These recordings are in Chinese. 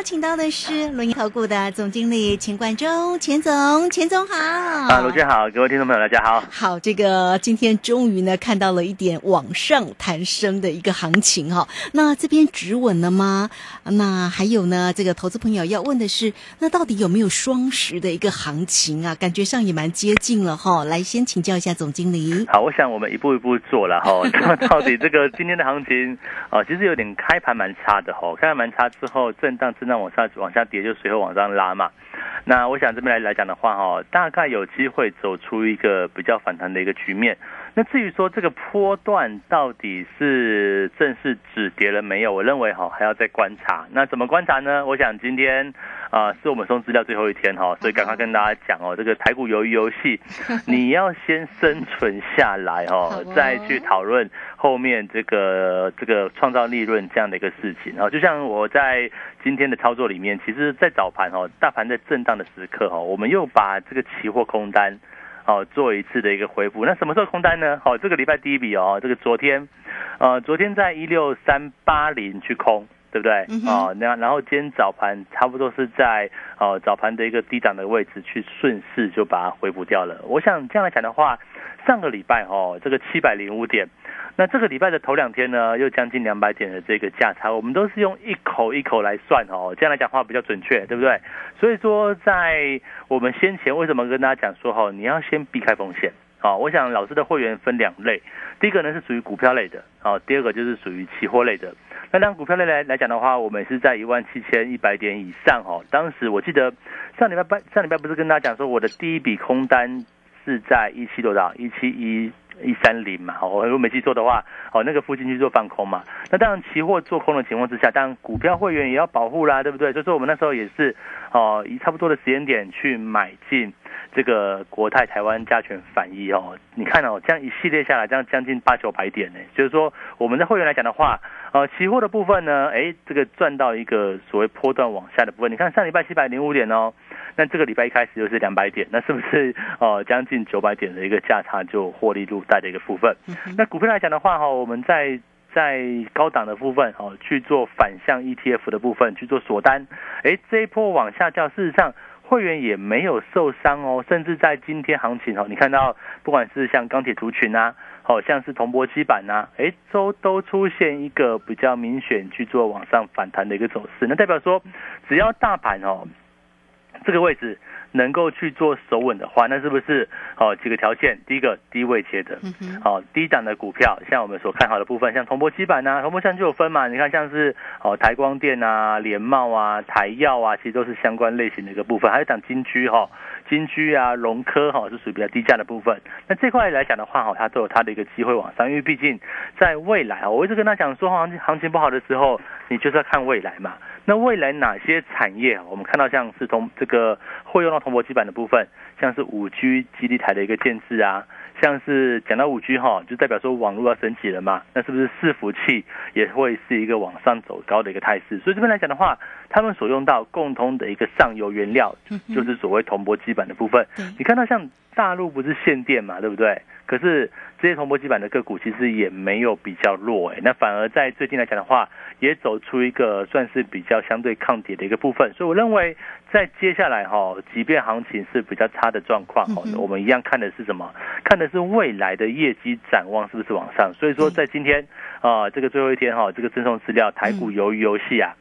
邀请到的是轮盈投顾的总经理钱冠中，钱总，钱总好。啊，卢姐好，各位听众朋友大家好。好，这个今天终于呢看到了一点往上弹升的一个行情哈。那这边止稳了吗？那还有呢，这个投资朋友要问的是，那到底有没有双十的一个行情啊？感觉上也蛮接近了哈。来，先请教一下总经理。好，我想我们一步一步做了哈。那到底这个今天的行情啊，其实有点开盘蛮差的哈，开盘蛮差之后。震荡震那往下往下跌，就随后往上拉嘛。那我想这边来来讲的话，哈，大概有机会走出一个比较反弹的一个局面。那至于说这个波段到底是正式止跌了没有，我认为哈还要再观察。那怎么观察呢？我想今天啊是我们送资料最后一天哈，所以赶快跟大家讲哦，这个台股鱿鱼游戏，你要先生存下来哦，再去讨论后面这个这个创造利润这样的一个事情哦。就像我在今天的操作里面，其实，在早盘哦，大盘在震荡的时刻哦，我们又把这个期货空单。好，做一次的一个回复。那什么时候空单呢？好，这个礼拜第一笔哦，这个昨天，呃，昨天在一六三八零去空，对不对？哦，那然后今天早盘差不多是在哦早盘的一个低档的位置去顺势就把它回补掉了。我想这样来讲的话，上个礼拜哦，这个七百零五点。那这个礼拜的头两天呢，又将近两百点的这个价差，我们都是用一口一口来算哦，这样来讲话比较准确，对不对？所以说，在我们先前为什么跟大家讲说哈，你要先避开风险啊？我想老师的会员分两类，第一个呢是属于股票类的啊，第二个就是属于期货类的。那当股票类来来讲的话，我们是在一万七千一百点以上哦。当时我记得上礼拜上礼拜不是跟大家讲说，我的第一笔空单是在一七多少？一七一。一三零嘛，我如果没记错的话，哦，那个附近去做放空嘛。那当然，期货做空的情况之下，当然股票会员也要保护啦，对不对？所以说我们那时候也是，哦，以差不多的时间点去买进这个国泰台湾加权反一哦。你看哦，这样一系列下来，这样将近八九百点呢。就是说，我们的会员来讲的话，呃，期货的部分呢，哎，这个赚到一个所谓波段往下的部分。你看上礼拜七百零五点哦。那这个礼拜一开始就是两百点，那是不是呃将近九百点的一个价差就获利入袋的一个部分？那股票来讲的话哈，我们在在高档的部分哦去做反向 ETF 的部分去做锁单，哎这一波往下掉，事实上会员也没有受伤哦，甚至在今天行情哦，你看到不管是像钢铁族群啊，好像是铜箔基板呐，哎都都出现一个比较明显去做往上反弹的一个走势，那代表说只要大盘哦。这个位置能够去做守稳的话，那是不是哦几个条件？第一个低位切的，哦低档的股票，像我们所看好的部分，像铜箔基板呐，铜箔像就有分嘛。你看像是哦台光电啊、联茂啊、台药啊，其实都是相关类型的一个部分。还有档金居哈，金居啊、龙科哈是属于比较低价的部分。那这块来讲的话哈，它都有它的一个机会往上，因为毕竟在未来啊，我一直跟他讲说行情行情不好的时候，你就是要看未来嘛。那未来哪些产业我们看到像是从这个会用到铜箔基板的部分，像是五 G 基地台的一个建制啊，像是讲到五 G 哈，就代表说网络要升级了嘛，那是不是伺服器也会是一个往上走高的一个态势？所以这边来讲的话，他们所用到共通的一个上游原料，就是所谓铜箔基板的部分。你看到像大陆不是限电嘛，对不对？可是这些铜箔基板的个股其实也没有比较弱哎，那反而在最近来讲的话，也走出一个算是比较相对抗跌的一个部分。所以我认为在接下来哈，即便行情是比较差的状况哈，我们一样看的是什么？看的是未来的业绩展望是不是往上？所以说在今天啊，这个最后一天哈，这个赠送资料台股鱿鱼游戏啊，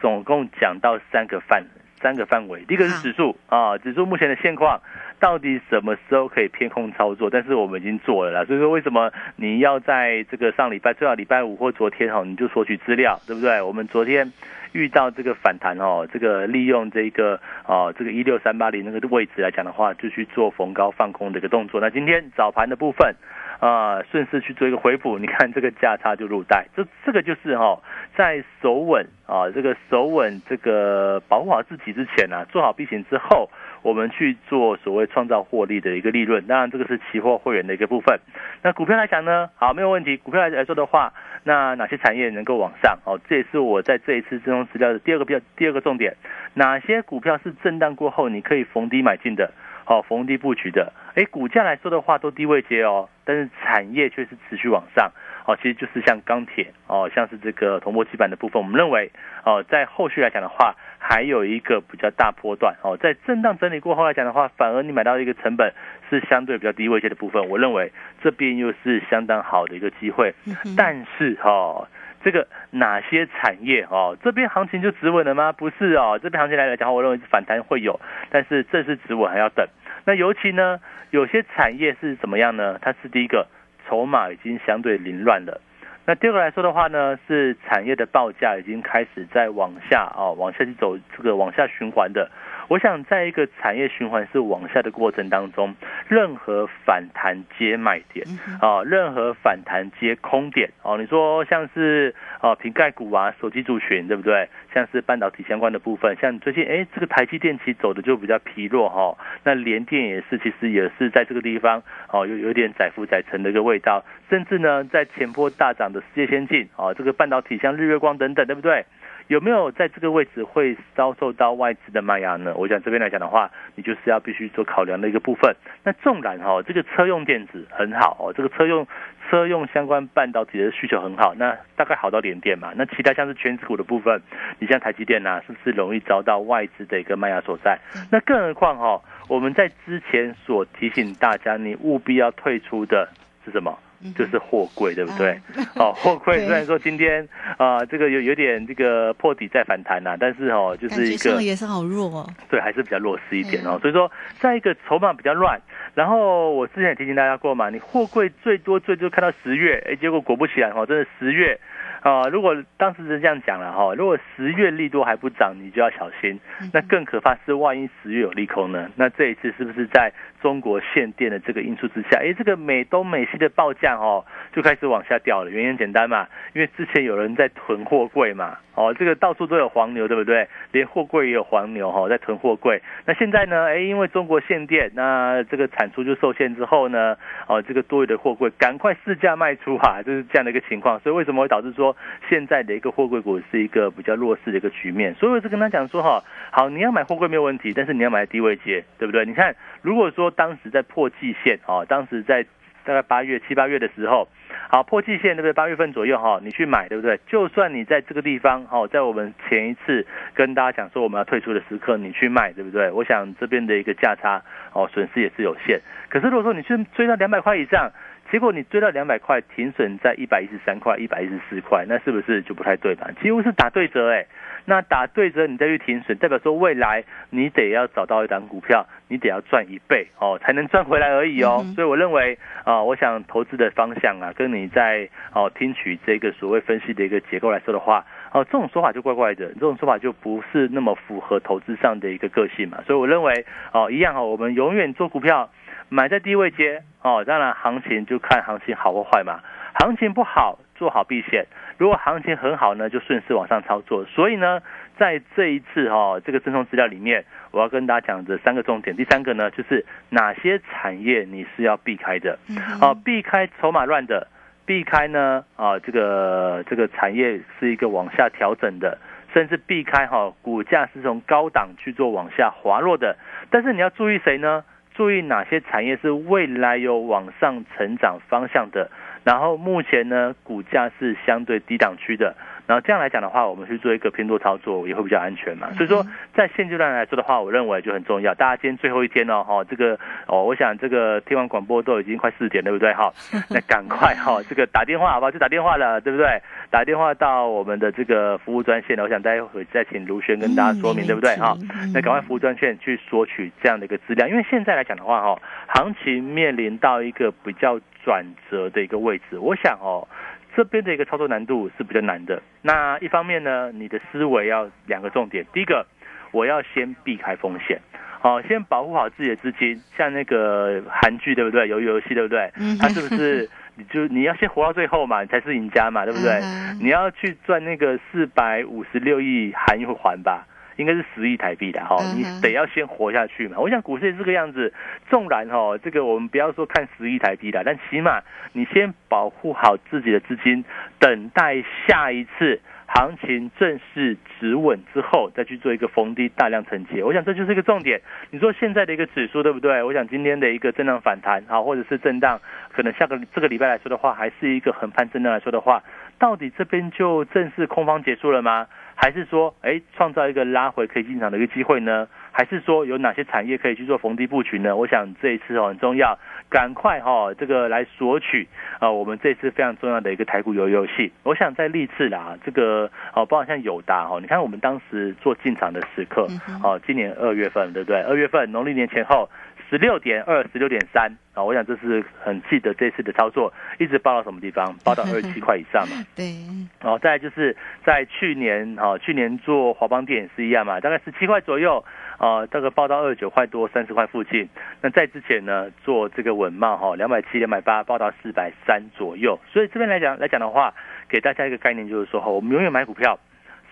总共讲到三个范三个范围，第一个是指数啊，指数目前的现况。到底什么时候可以偏空操作？但是我们已经做了啦，所以说为什么你要在这个上礼拜，最好礼拜五或昨天哈，你就索取资料，对不对？我们昨天遇到这个反弹哦，这个利用这个哦这个一六三八零那个位置来讲的话，就去做逢高放空的一个动作。那今天早盘的部分。啊，顺势去做一个回补，你看这个价差就入袋，这这个就是哈，在守稳啊，这个守稳这个保护好自己之前呢，做好避险之后，我们去做所谓创造获利的一个利润。当然，这个是期货会员的一个部分。那股票来讲呢，好，没有问题。股票来来说的话，那哪些产业能够往上？哦，这也是我在这一次这种资料的第二个比较第二个重点。哪些股票是震荡过后你可以逢低买进的？好，逢低布局的，哎，股价来说的话都低位接哦，但是产业却是持续往上，哦，其实就是像钢铁，哦，像是这个铜箔基板的部分，我们认为，哦，在后续来讲的话，还有一个比较大波段，哦，在震荡整理过后来讲的话，反而你买到一个成本是相对比较低位接的部分，我认为这边又是相当好的一个机会，但是哈。这个哪些产业哦？这边行情就止稳了吗？不是哦，这边行情来讲，我认为反弹会有，但是正式止稳还要等。那尤其呢，有些产业是怎么样呢？它是第一个，筹码已经相对凌乱了。那第二个来说的话呢，是产业的报价已经开始在往下哦，往下去走这个往下循环的。我想在一个产业循环是往下的过程当中，任何反弹接卖点啊，任何反弹接空点哦。你说像是哦瓶盖股啊，手机族群对不对？像是半导体相关的部分，像最近哎这个台积电其走的就比较疲弱哈。那联电也是，其实也是在这个地方哦，有有点载浮载沉的一个味道。甚至呢，在前波大涨的世界先进啊，这个半导体像日月光等等，对不对？有没有在这个位置会遭受到外资的卖压呢？我想这边来讲的话，你就是要必须做考量的一个部分。那纵然哈，这个车用电子很好哦，这个车用车用相关半导体的需求很好，那大概好到连电嘛。那其他像是全指股的部分，你像台积电呐，是不是容易遭到外资的一个卖压所在？那更何况哈，我们在之前所提醒大家，你务必要退出的是什么？就是货柜，对不对？哦，货柜 虽然说今天啊，这个有有点这个破底再反弹呐，但是哦，就是一个也是好弱哦。对，还是比较弱势一点哦。所以说，在一个筹码比较乱，然后我之前也提醒大家过嘛，你货柜最多最多看到十月，哎，结果果不其然哦，真的十月。啊，如果当时是这样讲了哈，如果十月利多还不涨，你就要小心。那更可怕是，万一十月有利空呢？那这一次是不是在中国限电的这个因素之下，哎，这个美东美西的报价哦就开始往下掉了？原因简单嘛，因为之前有人在囤货柜嘛，哦，这个到处都有黄牛，对不对？连货柜也有黄牛哈，在囤货柜。那现在呢？哎，因为中国限电，那这个产出就受限之后呢，哦，这个多余的货柜赶快市价卖出哈，就是这样的一个情况。所以为什么会导致说？现在的一个货柜股是一个比较弱势的一个局面，所以我就跟他讲说哈，好，你要买货柜没有问题，但是你要买低位接，对不对？你看，如果说当时在破季线啊，当时在大概八月七八月的时候，好破季线对不对？八月份左右哈，你去买对不对？就算你在这个地方哦，在我们前一次跟大家讲说我们要退出的时刻，你去卖对不对？我想这边的一个价差哦，损失也是有限。可是如果说你去追到两百块以上，结果你追到两百块，停损在一百一十三块、一百一十四块，那是不是就不太对吧？几乎是打对折哎，那打对折你再去停损，代表说未来你得要找到一档股票，你得要赚一倍哦，才能赚回来而已哦。所以我认为啊，我想投资的方向啊，跟你在哦听取这个所谓分析的一个结构来说的话，哦这种说法就怪怪的，这种说法就不是那么符合投资上的一个个性嘛。所以我认为哦一样哦，我们永远做股票。买在低位接哦，当然行情就看行情好或坏嘛。行情不好做好避险，如果行情很好呢，就顺势往上操作。所以呢，在这一次哈这个赠送资料里面，我要跟大家讲的三个重点。第三个呢，就是哪些产业你是要避开的，哦，避开筹码乱的，避开呢啊这个这个产业是一个往下调整的，甚至避开哈股价是从高档去做往下滑落的。但是你要注意谁呢？注意哪些产业是未来有往上成长方向的，然后目前呢股价是相对低档区的。然后这样来讲的话，我们去做一个偏多操作也会比较安全嘛。所以说，在现阶段来说的话，我认为就很重要。大家今天最后一天哦，哈，这个哦，我想这个听完广播都已经快四点，对不对？哈，那赶快哈，这个打电话好不好？就打电话了，对不对？打电话到我们的这个服务专线我想待会再请卢轩跟大家说明，对不对？哈，那赶快服务专线去索取这样的一个资料，因为现在来讲的话，哈，行情面临到一个比较转折的一个位置，我想哦。这边的一个操作难度是比较难的。那一方面呢，你的思维要两个重点，第一个，我要先避开风险，好，先保护好自己的资金。像那个韩剧对不对？鱿鱼游戏对不对？它是不是你就你要先活到最后嘛，你才是赢家嘛，对不对？你要去赚那个四百五十六亿韩元吧？应该是十亿台币的哈，你得要先活下去嘛。我想股市这个样子，纵然哈，这个我们不要说看十亿台币的，但起码你先保护好自己的资金，等待下一次行情正式止稳之后，再去做一个逢低大量承接。我想这就是一个重点。你说现在的一个指数对不对？我想今天的一个震荡反弹啊，或者是震荡，可能下个这个礼拜来说的话，还是一个横盘震荡来说的话，到底这边就正式空方结束了吗？还是说，哎，创造一个拉回可以进场的一个机会呢？还是说有哪些产业可以去做逢低布局呢？我想这一次哦很重要，赶快哈这个来索取啊，我们这次非常重要的一个台股游游戏。我想在历次啦，这个哦，包括像友达哦，你看我们当时做进场的时刻，哦，今年二月份对不对？二月份农历年前后。十六点二，十六点三啊！我想这是很记得这次的操作，一直报到什么地方？报到二十七块以上嘛。对。哦，再就是在去年哦，去年做华邦电也是一样嘛，大概十七块左右啊，大概报到二十九块多，三十块附近。那在之前呢，做这个稳茂哈，两百七、两百八，报到四百三左右。所以这边来讲来讲的话，给大家一个概念，就是说哈，我们永远买股票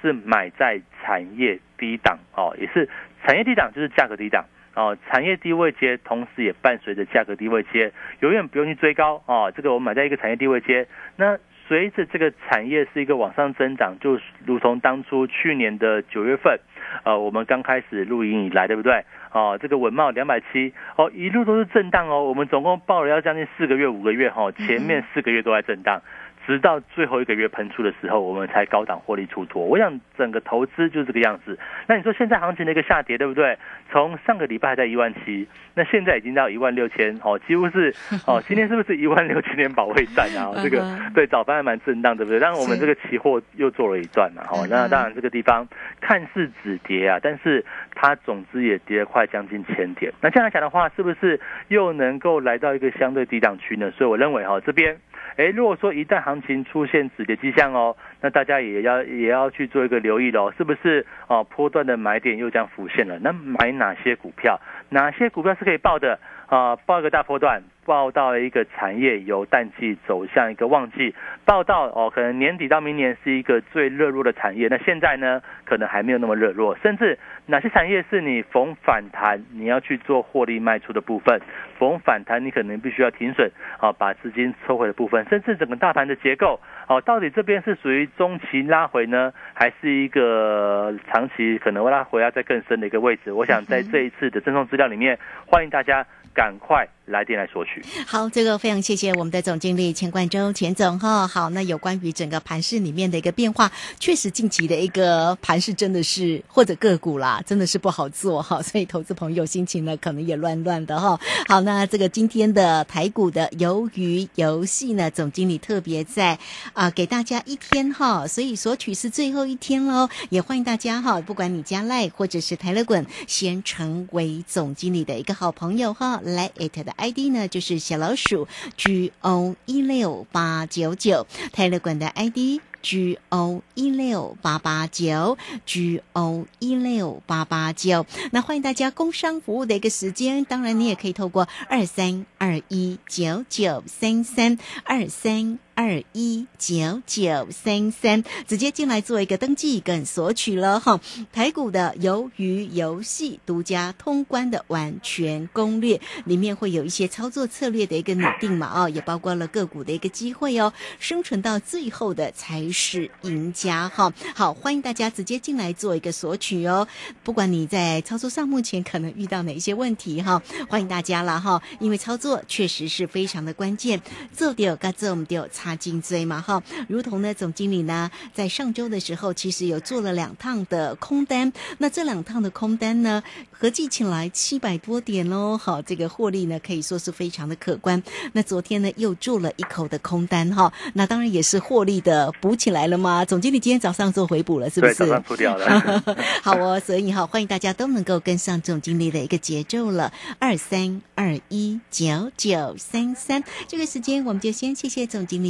是买在产业低档哦，也是产业低档就是价格低档。哦，产业低位接，同时也伴随着价格低位接，永远不用去追高哦。这个我们买在一个产业低位接，那随着这个产业是一个往上增长，就如同当初去年的九月份，呃，我们刚开始录音以来，对不对？哦，这个文茂两百七，哦，一路都是震荡哦。我们总共报了要将近四个月、五个月哈，前面四个月都在震荡。直到最后一个月喷出的时候，我们才高档获利出脱。我想整个投资就是这个样子。那你说现在行情的一个下跌，对不对？从上个礼拜还在一万七，那现在已经到一万六千，哦，几乎是哦，今天是不是一万六千点保卫战啊？这个对早盘还蛮震荡，对不对？但是我们这个期货又做了一段嘛，哦，那当然这个地方看似止跌啊，但是它总之也跌了快将近千点。那这样来讲的话，是不是又能够来到一个相对低档区呢？所以我认为哈，这边。哎，如果说一旦行情出现止跌迹象哦，那大家也要也要去做一个留意喽，是不是哦？波段的买点又将浮现了？那买哪些股票？哪些股票是可以报的？啊，报一个大波段，报到一个产业由淡季走向一个旺季，报到哦，可能年底到明年是一个最热络的产业。那现在呢，可能还没有那么热络。甚至哪些产业是你逢反弹你要去做获利卖出的部分？逢反弹你可能必须要停损啊，把资金抽回的部分。甚至整个大盘的结构哦，到底这边是属于中期拉回呢，还是一个长期可能会拉回要在更深的一个位置？我想在这一次的赠送资料里面，欢迎大家。赶快来电来索取。好，这个非常谢谢我们的总经理钱冠洲钱总哈。好，那有关于整个盘市里面的一个变化，确实近期的一个盘市真的是或者个股啦，真的是不好做哈。所以投资朋友心情呢，可能也乱乱的哈。好，那这个今天的台股的鱿鱼游戏呢，总经理特别在啊给大家一天哈，所以索取是最后一天喽。也欢迎大家哈，不管你加赖或者是台乐滚，先成为总经理的一个好朋友哈。来，it 的 ID 呢，就是小老鼠 G O 一六八九九，泰勒管的 ID G O 一六八八九，G O 一六八八九。那欢迎大家工商服务的一个时间，当然你也可以透过二三二一九九三三二三。二一九九三三，直接进来做一个登记跟索取了哈。台股的鱿鱼游戏独家通关的完全攻略，里面会有一些操作策略的一个拟定嘛哦，也包括了个股的一个机会哦，生存到最后的才是赢家哈。好，欢迎大家直接进来做一个索取哦。不管你在操作上目前可能遇到哪一些问题哈，欢迎大家了哈，因为操作确实是非常的关键。做掉该做我们就差。颈椎嘛哈，如同呢，总经理呢，在上周的时候，其实有做了两趟的空单，那这两趟的空单呢，合计起来七百多点喽，好，这个获利呢，可以说是非常的可观。那昨天呢，又做了一口的空单哈，那当然也是获利的补起来了嘛。总经理今天早上做回补了，是不是？早上出掉了。好哦，所以哈，欢迎大家都能够跟上总经理的一个节奏了。二三二一九九三三，这个时间我们就先谢谢总经理。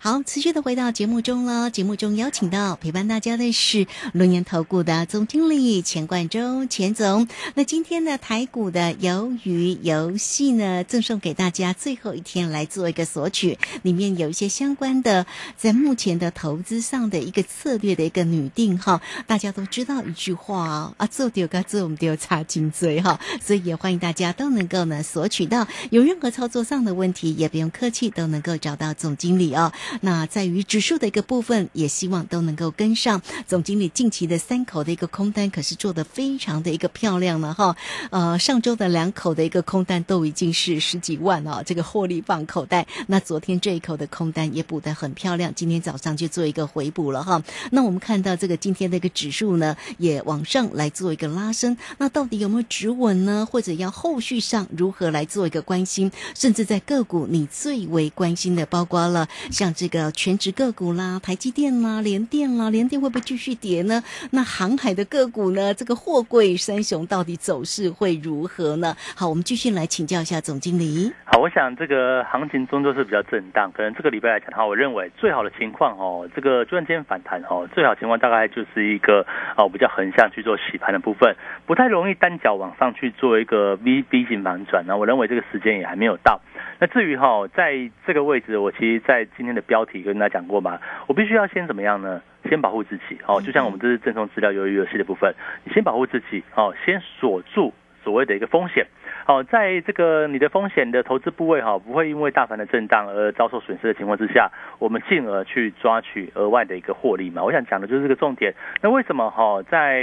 好，持续的回到节目中了。节目中邀请到陪伴大家的是龙岩投顾的总经理钱冠中钱总。那今天呢，台股的鱿鱼游戏呢，赠送给大家最后一天来做一个索取，里面有一些相关的在目前的投资上的一个策略的一个拟定哈。大家都知道一句话啊，做丢个做我们丢插金嘴哈，所以也欢迎大家都能够呢索取到。有任何操作上的问题，也不用客气，都能够找到总经理哦。那在于指数的一个部分，也希望都能够跟上总经理近期的三口的一个空单，可是做的非常的一个漂亮了哈。呃，上周的两口的一个空单都已经是十几万哦，这个获利放口袋。那昨天这一口的空单也补得很漂亮，今天早上就做一个回补了哈。那我们看到这个今天的一个指数呢，也往上来做一个拉升。那到底有没有止稳呢？或者要后续上如何来做一个关心？甚至在个股你最为关心的，包括了像。这个全职个股啦，台积电啦，联电啦，联电会不会继续跌呢？那航海的个股呢？这个货柜三雄到底走势会如何呢？好，我们继续来请教一下总经理。好，我想这个行情终究是比较震荡，可能这个礼拜来讲的话，我认为最好的情况哦，这个突然间反弹哦，最好情况大概就是一个哦比较横向去做洗盘的部分，不太容易单脚往上去做一个 V V 型反转。那我认为这个时间也还没有到。那至于哈，在这个位置，我其实，在今天的标题跟大家讲过嘛，我必须要先怎么样呢？先保护自己哦，就像我们这是赠送资料由于游戏的部分，你先保护自己哦，先锁住所谓的一个风险。好，在这个你的风险的投资部位哈，不会因为大盘的震荡而遭受损失的情况之下，我们进而去抓取额外的一个获利嘛。我想讲的就是这个重点。那为什么哈，在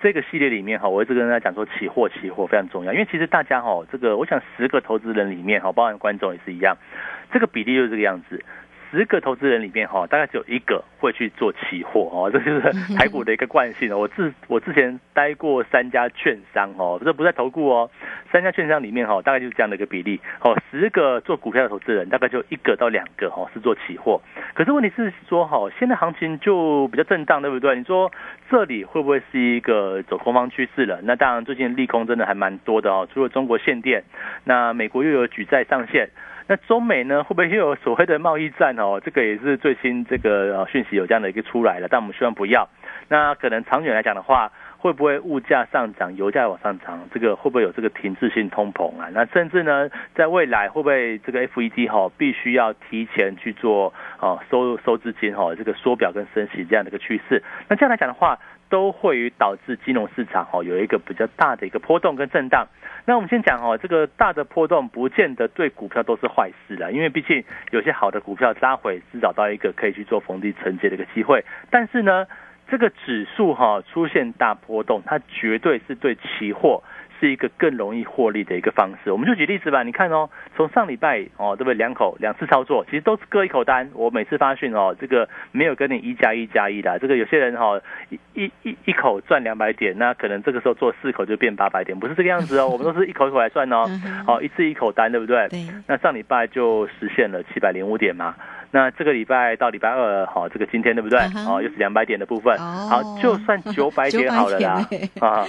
这个系列里面哈，我一直跟大家讲说，期货期货非常重要，因为其实大家哈，这个我想十个投资人里面哈，包含观众也是一样，这个比例就是这个样子。十个投资人里面哈，大概只有一个会去做期货哦，这就是台股的一个惯性哦。我自我之前待过三家券商哦，这不在投顾哦，三家券商里面哈，大概就是这样的一个比例哦。十个做股票的投资人，大概就一个到两个哦是做期货。可是问题是说哈，现在行情就比较震荡，对不对？你说这里会不会是一个走空方趋势了？那当然，最近利空真的还蛮多的哦。除了中国限电，那美国又有举债上限。那中美呢，会不会又有所谓的贸易战哦？这个也是最新这个讯息有这样的一个出来了，但我们希望不要。那可能长远来讲的话，会不会物价上涨，油价往上涨？这个会不会有这个停滞性通膨啊？那甚至呢，在未来会不会这个 FED 哈必须要提前去做哦收收资金哈这个缩表跟升息这样的一个趋势？那这样来讲的话。都会于导致金融市场哈有一个比较大的一个波动跟震荡。那我们先讲哦，这个大的波动不见得对股票都是坏事啦，因为毕竟有些好的股票拉回是找到一个可以去做逢低承接的一个机会。但是呢，这个指数哈出现大波动，它绝对是对期货。是一个更容易获利的一个方式，我们就举例子吧。你看哦，从上礼拜哦，对不对？两口两次操作，其实都是各一口单。我每次发讯哦，这个没有跟你一加一加一的。这个有些人哈，一一一一口赚两百点，那可能这个时候做四口就变八百点，不是这个样子哦。我们都是一口一口来算哦，好，一次一口单，对不对？对。那上礼拜就实现了七百零五点嘛。那这个礼拜到礼拜二，好，这个今天对不对？哦，又是两百点的部分。哦好，就算九百点好了啦。啊，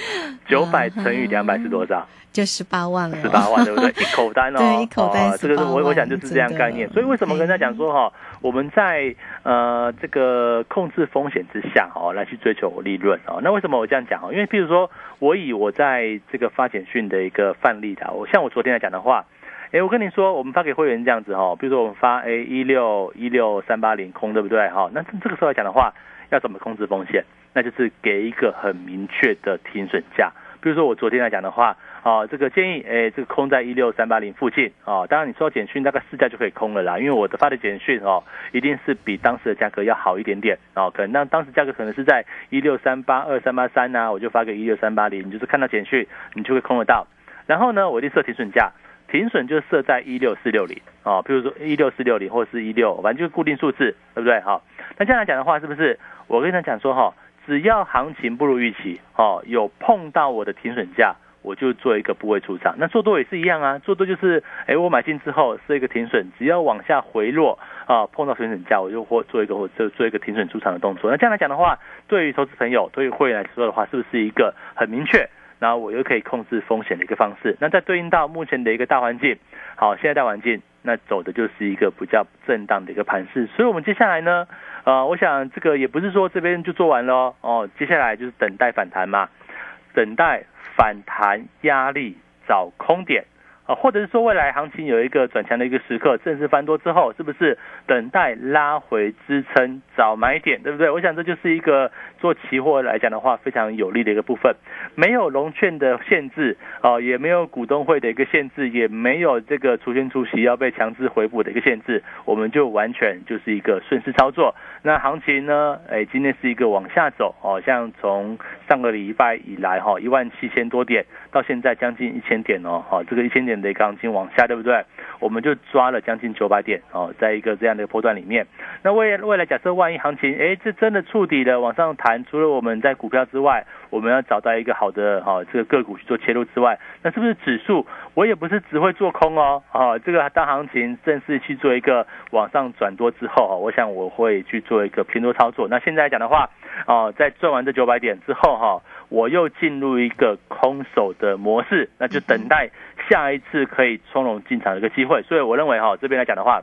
九百乘以两百是多少？就十八万了，十八万，对不对？一口单哦，对一口单哦这个是我我想就是这样概念。所以为什么跟大家讲说哈，我们在呃这个控制风险之下哦，来去追求利润哦。那为什么我这样讲哦？因为譬如说我以我在这个发简讯的一个范例的，我像我昨天来讲的话。哎，我跟你说，我们发给会员这样子哈，比如说我们发哎一六一六三八零空，对不对哈？那这个时候来讲的话，要怎么控制风险？那就是给一个很明确的停损价。比如说我昨天来讲的话，啊，这个建议，哎，这个空在一六三八零附近啊。当然你收到简讯大概市价就可以空了啦，因为我的发的简讯哦，一定是比当时的价格要好一点点哦。可能那当时价格可能是在一六三八二三八三呐，我就发个一六三八零，你就是看到简讯你就会空得到。然后呢，我一定设停损价。停损就设在一六四六零啊，比如说一六四六零或是一六，反正就是固定数字，对不对？好，那这样来讲的话，是不是我跟他讲说哈，只要行情不如预期哦，有碰到我的停损价，我就做一个部位出场。那做多也是一样啊，做多就是哎，我买进之后设一个停损，只要往下回落啊，碰到停损价，我就或做一个或者做一个停损出场的动作。那这样来讲的话，对于投资朋友，对于会员来说的话，是不是一个很明确？然后我又可以控制风险的一个方式。那再对应到目前的一个大环境，好，现在大环境那走的就是一个比较震荡的一个盘势。所以，我们接下来呢，呃，我想这个也不是说这边就做完了哦，接下来就是等待反弹嘛，等待反弹压力找空点。啊，或者是说未来行情有一个转强的一个时刻，正式翻多之后，是不是等待拉回支撑找买点，对不对？我想这就是一个做期货来讲的话非常有利的一个部分，没有融券的限制，哦，也没有股东会的一个限制，也没有这个除权除息要被强制回补的一个限制，我们就完全就是一个顺势操作。那行情呢？哎，今天是一个往下走，哦，像从上个礼拜以来，哈，一万七千多点，到现在将近一千点哦，好，这个一千点的行情往下，对不对？我们就抓了将近九百点哦，在一个这样的波段里面。那未未来假设万一行情，哎，这真的触底了，往上弹，除了我们在股票之外，我们要找到一个好的哈、这个个股去做切入之外，那是不是指数？我也不是只会做空哦，哦，这个当行情正式去做一个往上转多之后，哦，我想我会去做一个偏多操作。那现在来讲的话，哦，在赚完这九百点之后，哈，我又进入一个空手的模式，那就等待下一次可以从容进场的一个机会。所以我认为哈，这边来讲的话，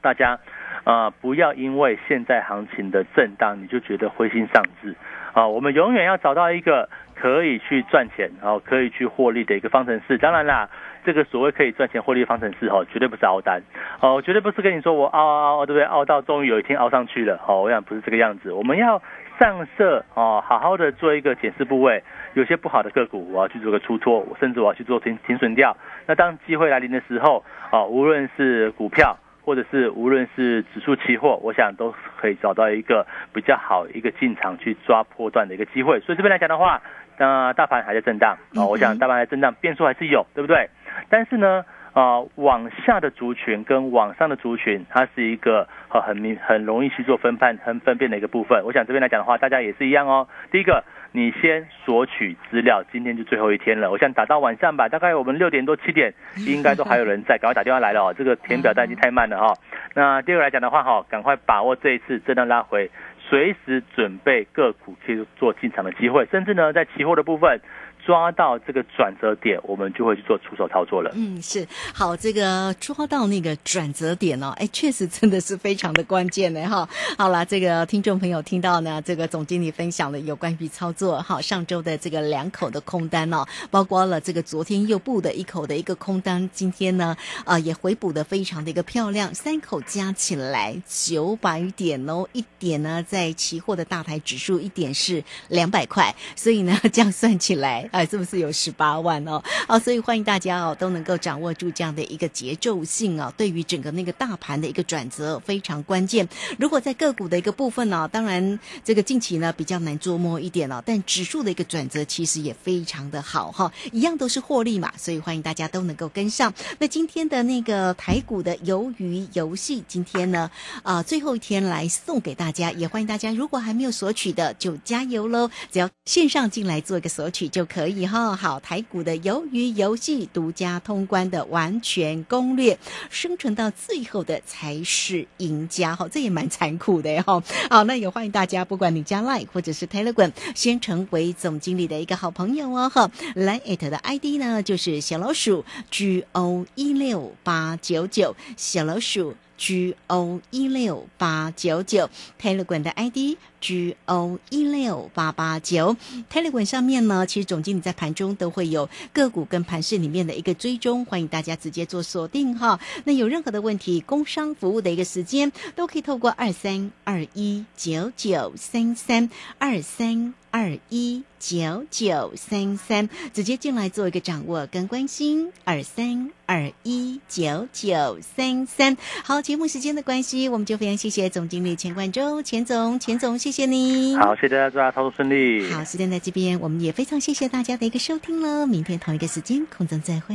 大家啊、不要因为现在行情的震荡，你就觉得灰心丧志啊。我们永远要找到一个可以去赚钱，然后可以去获利的一个方程式。当然啦。这个所谓可以赚钱获利的方程式哦，绝对不是熬单哦，绝对不是跟你说我熬熬熬，对不对？熬到终于有一天熬上去了哦，我想不是这个样子。我们要上色哦，好好的做一个检视部位，有些不好的个股我要去做个出脱，甚至我要去做停停损掉。那当机会来临的时候哦，无论是股票。或者是无论是指数期货，我想都可以找到一个比较好一个进场去抓波段的一个机会。所以这边来讲的话，那大盘还在震荡啊、哦，我想大盘还在震荡，变数还是有，对不对？但是呢，啊、往下的族群跟往上的族群，它是一个呃很明很容易去做分判、很分辨的一个部分。我想这边来讲的话，大家也是一样哦。第一个，你先索取资料，今天就最后一天了。我想打到晚上吧，大概我们六点多七点，应该都还有人在，赶快打电话来了哦。这个填表单已经太慢了哈、那第二个来讲的话哈，赶快把握这一次震荡拉回，随时准备个股去做进场的机会，甚至呢，在期货的部分抓到这个转折点，我们就会去做出手操作了。嗯，是好，这个抓到那个转折点哦，哎，确实真的是非常的关键呢哈。好了，这个听众朋友听到呢，这个总经理分享了有关于操作哈，上周的这个两口的空单哦，包括了这个昨天又布的一口的一个空单，今天呢啊、也回补的非常的一个漂亮，三口加起来九百点哦，一点呢在期货的大台指数一点是两百块，所以呢 这样算起来，哎，是不是有十八万哦？好，所以欢迎大家哦都能够掌握住这样的一个节奏性啊，对于整个那个大盘的一个转折非常关键。如果在个股的一个部分呢、当然这个近期呢比较难捉摸一点哦，但指数的一个转折其实也非常的好哈，一样都是获利嘛，所以欢迎大家都能够跟上。那今天的那个台股的鱿鱼游戏，今天呢啊、最后一天来送给大家，也欢迎大家如果还没有索取的就加油喽，只要线上进来做一个索取就可可以哈。好，台股的鱿鱼游戏独家通关的完全攻略，生存到最后的才是赢家哈。这也蛮残酷的哈。好，那也欢迎大家，不管你加 Line 或者是 Telegram，先成为总经理的一个好朋友哦哈。来 at 的 ID 呢就是小老鼠 G O 一六八九九，小老鼠。G O 一六八九九，Telegram 的 ID G O 一六八八九，Telegram 上面呢，其实总经理在盘中都会有个股跟盘市里面的一个追踪，欢迎大家直接做锁定哈。那有任何的问题，工商服务的一个时间，都可以透过二三二一九九三三二三。二一九九三三，直接进来做一个掌握跟关心。二三二一九九三三，好，节目时间的关系，我们就非常谢谢总经理钱冠洲，钱总，钱总，谢谢你。好，谢谢大家，祝大家操作顺利。好，时间在这边，我们也非常谢谢大家的一个收听了。明天同一个时间空中再会。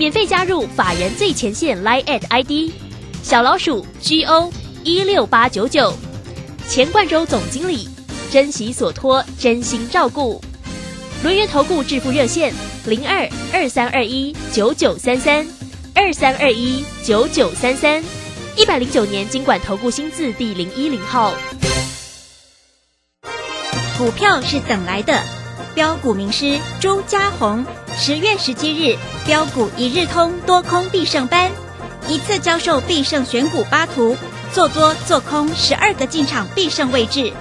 免费加入法人最前线 Line at ID 小老鼠 G O 一六八九九，钱冠洲总经理，珍惜所托，真心照顾。轮源投顾致富热线零二二三二一九九三三二三二一九九三三，一百零九年经管投顾新字第零一零号。股票是等来的，标股名师朱家红。十月十七日，标股一日通多空必胜班，一次教授必胜选股八图，做多做空十二个进场必胜位置，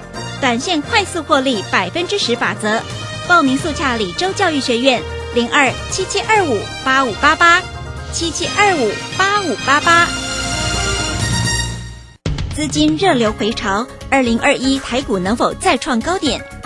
短线快速获利百分之十法则。报名速洽李州教育学院零二七七二五八五八八七七二五八五八八。资金热流回潮，二零二一台股能否再创高点？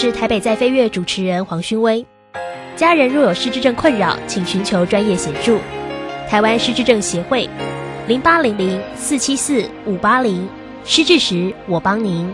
是台北在飞跃主持人黄勋威。家人若有失智症困扰，请寻求专业协助。台湾失智症协会，零八零零四七四五八零。失智时，我帮您。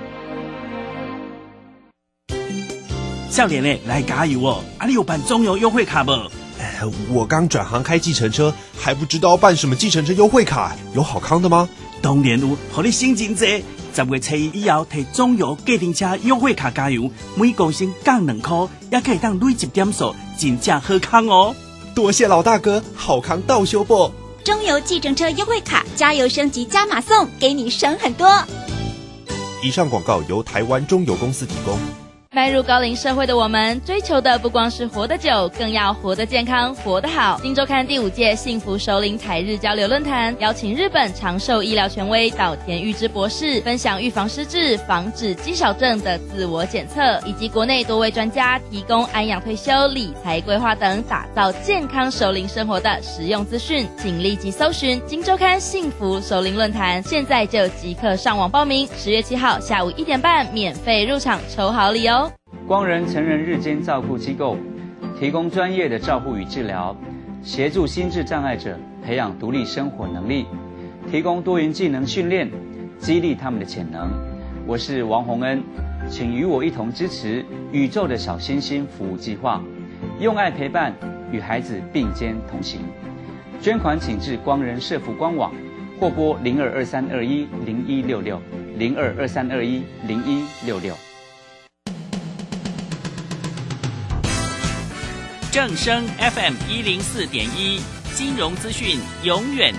笑脸嘞，来加油哦！啊，你有办中油优惠卡不？哎，我刚转行开计程车，还不知道办什么计程车优惠卡，有好康的吗？当然有，和你心情这。十月初一以后，摕中油计程车优惠卡加油，每公升降两块，也可以当累积点数，真正好康哦！多谢老大哥，好康到修不？中油计程车优惠卡，加油升级加码送，给你省很多。以上广告由台湾中油公司提供。迈入高龄社会的我们，追求的不光是活得久，更要活得健康、活得好。金周刊第五届幸福首领台日交流论坛，邀请日本长寿医疗权威岛田裕之博士，分享预防失智、防止肌少症的自我检测，以及国内多位专家提供安养退休、理财规划等，打造健康首领生活的实用资讯。请立即搜寻金周刊幸福首领论坛，现在就即刻上网报名。十月七号下午一点半，免费入场抽好礼哦！光仁成人日间照顾机构提供专业的照护与治疗，协助心智障碍者培养独立生活能力，提供多元技能训练，激励他们的潜能。我是王洪恩，请与我一同支持宇宙的小星星服务计划，用爱陪伴，与孩子并肩同行。捐款请至光仁社福官网，或拨零二二三二一零一六六零二二三二一零一六六。正声 FM 一零四点一，金融资讯永远